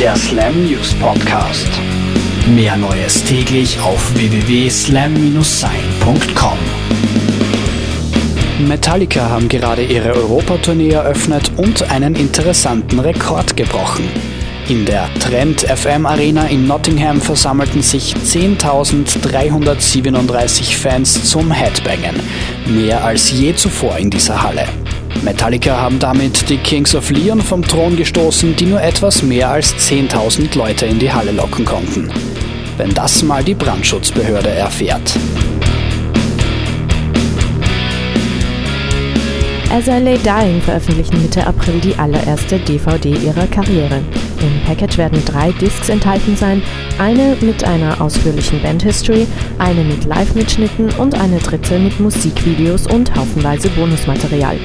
Der Slam News Podcast. Mehr Neues täglich auf www.slam-sein.com. Metallica haben gerade ihre Europatournee eröffnet und einen interessanten Rekord gebrochen. In der Trend FM Arena in Nottingham versammelten sich 10.337 Fans zum Headbangen, mehr als je zuvor in dieser Halle. Metallica haben damit die Kings of Leon vom Thron gestoßen, die nur etwas mehr als 10.000 Leute in die Halle locken konnten. Wenn das mal die Brandschutzbehörde erfährt. As I Lay Dying veröffentlichen Mitte April die allererste DVD ihrer Karriere. Im Package werden drei Discs enthalten sein, eine mit einer ausführlichen Bandhistory, eine mit Live-Mitschnitten und eine dritte mit Musikvideos und haufenweise Bonusmaterial.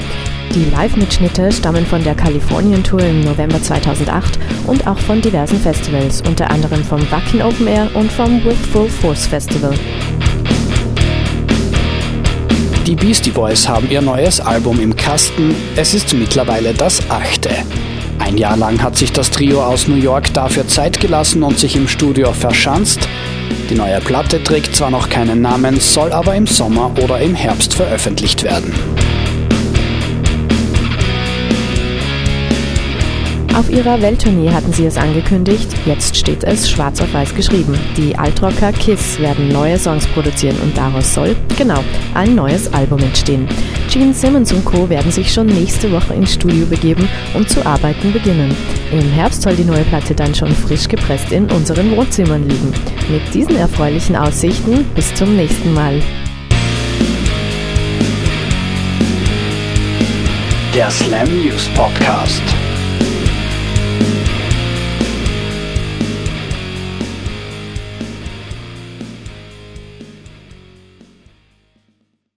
Die Live-Mitschnitte stammen von der Kalifornien-Tour im November 2008 und auch von diversen Festivals, unter anderem vom Wacken Open Air und vom With Full Force Festival. Die Beastie Boys haben ihr neues Album im Kasten. Es ist mittlerweile das achte. Ein Jahr lang hat sich das Trio aus New York dafür Zeit gelassen und sich im Studio verschanzt. Die neue Platte trägt zwar noch keinen Namen, soll aber im Sommer oder im Herbst veröffentlicht werden. Auf ihrer Welttournee hatten sie es angekündigt, jetzt steht es schwarz auf weiß geschrieben. Die Altrocker Kiss werden neue Songs produzieren und daraus soll, genau, ein neues Album entstehen. Gene Simmons und Co. werden sich schon nächste Woche ins Studio begeben und zu arbeiten beginnen. Im Herbst soll die neue Platte dann schon frisch gepresst in unseren Wohnzimmern liegen. Mit diesen erfreulichen Aussichten bis zum nächsten Mal. Der Slam News Podcast.